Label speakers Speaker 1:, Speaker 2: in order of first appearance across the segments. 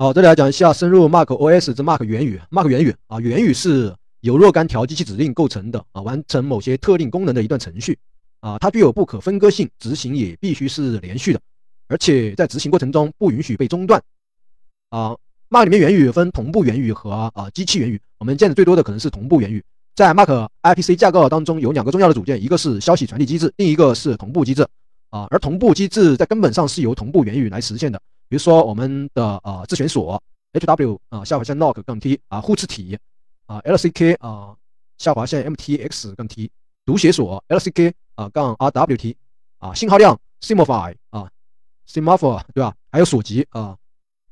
Speaker 1: 好，这里来讲一下深入 Mark OS 之 Mark 元语。Mark 元语啊，元语是由若干条机器指令构成的啊，完成某些特定功能的一段程序啊，它具有不可分割性，执行也必须是连续的，而且在执行过程中不允许被中断啊。Mark 里面元语分同步元语和啊机器元语，我们见的最多的可能是同步元语。在 Mark IPC 架构当中有两个重要的组件，一个是消息传递机制，另一个是同步机制啊。而同步机制在根本上是由同步元语来实现的。比如说我们的呃自选锁 H W 啊下划线 Lock 杠 T 啊互斥体啊 L C K 啊下划线 M T X 杠 T 读写锁 L C K 啊杠 R W T 啊信号量 Semaphore 啊 Semaphore 对吧？还有锁级啊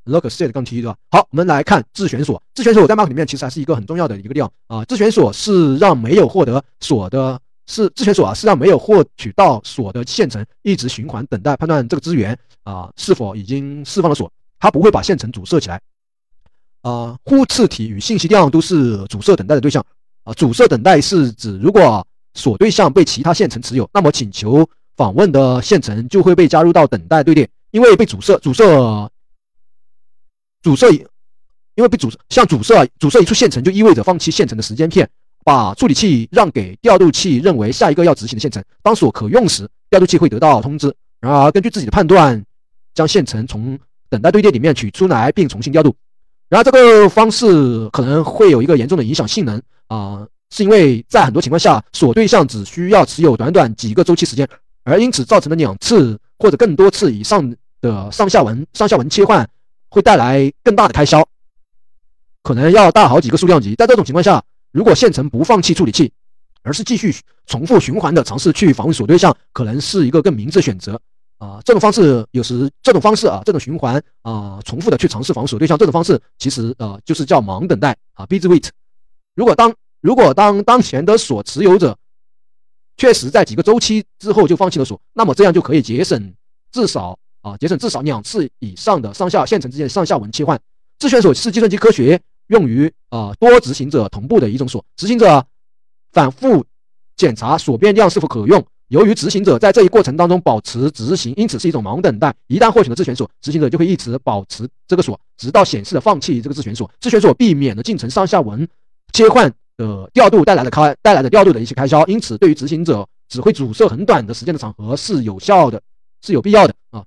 Speaker 1: Lock Set 杠 T 对吧？好，我们来看自选锁。自选锁在 Mark 里面其实还是一个很重要的一个地方啊。自选锁是让没有获得锁的。是自选锁啊，是让没有获取到锁的线程一直循环等待判断这个资源啊是否已经释放了锁，它不会把线程阻塞起来。啊，互斥体与信息量都是阻塞等待的对象啊。阻塞等待是指如果锁对象被其他线程持有，那么请求访问的线程就会被加入到等待队列，因为被阻塞，阻塞，阻塞，因为被阻塞像阻塞，阻塞一处线程就意味着放弃线程的时间片。把处理器让给调度器，认为下一个要执行的线程。当锁可用时，调度器会得到通知。然而，根据自己的判断，将线程从等待队列里面取出来并重新调度。然而，这个方式可能会有一个严重的影响性能啊，是因为在很多情况下，锁对象只需要持有短短几个周期时间，而因此造成的两次或者更多次以上的上下文上下文切换，会带来更大的开销，可能要大好几个数量级。在这种情况下，如果线程不放弃处理器，而是继续重复循环的尝试去访问锁对象，可能是一个更明智选择啊。这种方式有时这种方式啊，这种循环啊，重复的去尝试访问锁对象，这种方式其实呃就是叫盲等待啊，busy wait。如果当如果当当前的锁持有者确实在几个周期之后就放弃了锁，那么这样就可以节省至少啊节省至少两次以上的上下线程之间上下文切换。自选锁是计算机科学。用于啊多执行者同步的一种锁，执行者反复检查锁变量是否可用。由于执行者在这一过程当中保持执行，因此是一种盲等待。一旦获取了自选锁，执行者就会一直保持这个锁，直到显示的放弃这个自选锁。自选锁避免了进程上下文切换的调度带来的开带来的调度的一些开销，因此对于执行者只会阻塞很短的时间的场合是有效的，是有必要的啊。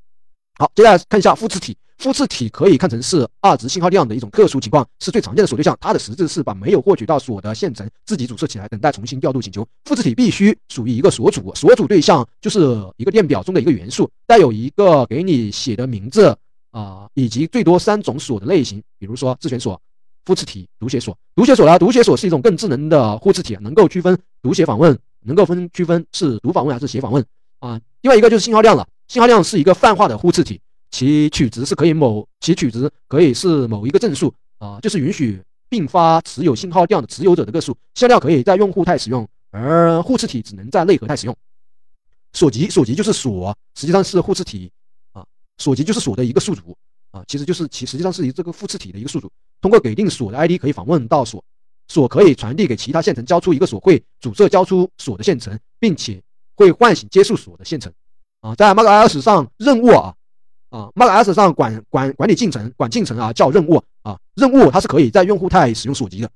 Speaker 1: 好，接下来看一下复制体。复制体可以看成是二值信号量的一种特殊情况，是最常见的锁对象。它的实质是把没有获取到锁的线程自己阻塞起来，等待重新调度请求。复制体必须属于一个锁主，锁主对象就是一个电表中的一个元素，带有一个给你写的名字啊，以及最多三种锁的类型，比如说自选锁、复制体、读写锁。读写锁呢，读写锁是一种更智能的复制体，能够区分读写访问，能够分区分是读访问还是写访问啊。另外一个就是信号量了，信号量是一个泛化的复制体。其取值是可以某，其取值可以是某一个正数啊，就是允许并发持有信号量的持有者的个数。信号量可以在用户态使用，而互斥体只能在内核态使用。锁级，锁级就是锁，实际上是互斥体啊，锁级就是锁的一个宿主啊，其实就是其实际上是一这个互斥体的一个宿主。通过给定锁的 ID 可以访问到锁，锁可以传递给其他线程，交出一个锁会阻塞交出锁的线程，并且会唤醒接触锁的线程啊，在 macOS 上任务啊。啊，macOS 上管管管理进程，管进程啊，叫任务啊，任务它是可以在用户态使用锁机的。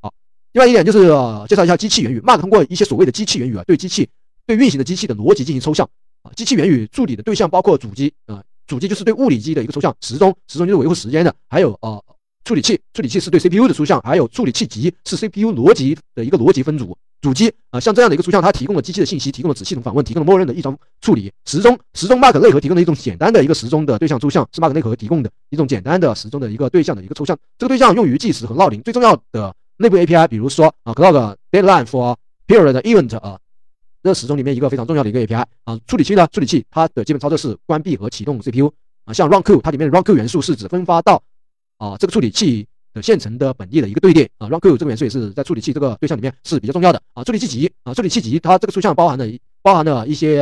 Speaker 1: 好，另外一点就是介绍一下机器元语，Mac 通过一些所谓的机器元语啊，对机器对运行的机器的逻辑进行抽象啊。机器元语处理的对象包括主机啊，主机就是对物理机的一个抽象，时钟时钟就是维护时间的，还有呃处理器处理器是对 CPU 的抽象，还有处理器级是 CPU 逻辑的一个逻辑分组。主机啊，像这样的一个图像，它提供了机器的信息，提供了子系统访问，提供了默认的异常处理。时钟，时钟 Mac 内核提供的一种简单的一个时钟的对象抽象，是 Mac 内核提供的一种简单的时钟的一个对象的一个抽象。这个对象用于计时和闹铃。最重要的内部 API，比如说啊，Clock Deadline for Period Event 啊，这时钟里面一个非常重要的一个 API 啊。处理器呢，处理器它的基本操作是关闭和启动 CPU 啊。像 RunQ，它里面的 RunQ 元素是指分发到啊这个处理器。的现成的本地的一个队列啊，RunQ 这个元素也是在处理器这个对象里面是比较重要的啊。处理器级啊，处理器级它这个抽象包含了包含了一些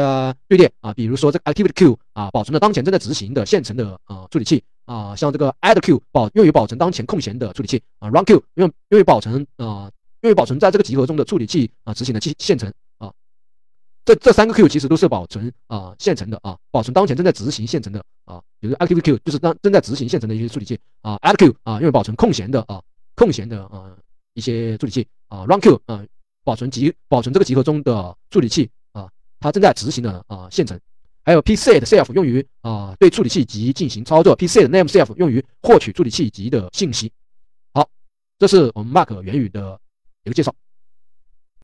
Speaker 1: 队列啊，比如说这个 ActivityQ 啊，保存了当前正在执行的现成的啊处理器啊，像这个 AddQ 保用于保存当前空闲的处理器啊，RunQ 用用于保存啊用于保存在这个集合中的处理器啊执行的现现成。这这三个 Q 其实都是保存啊现成的啊，保存当前正在执行现成的啊，比如 ActivityQ 就是当正在执行现成的一些处理器啊。，addQ 啊，用于保存空闲的啊空闲的啊一些处理器啊，runQ 啊，保存集保存这个集合中的处理器啊，它正在执行的啊线程。还有 pset_self 用于啊对处理器集进行操作，pset_name_self 用于获取处理器集的信息。好，这是我们 Mac 元语的一个介绍。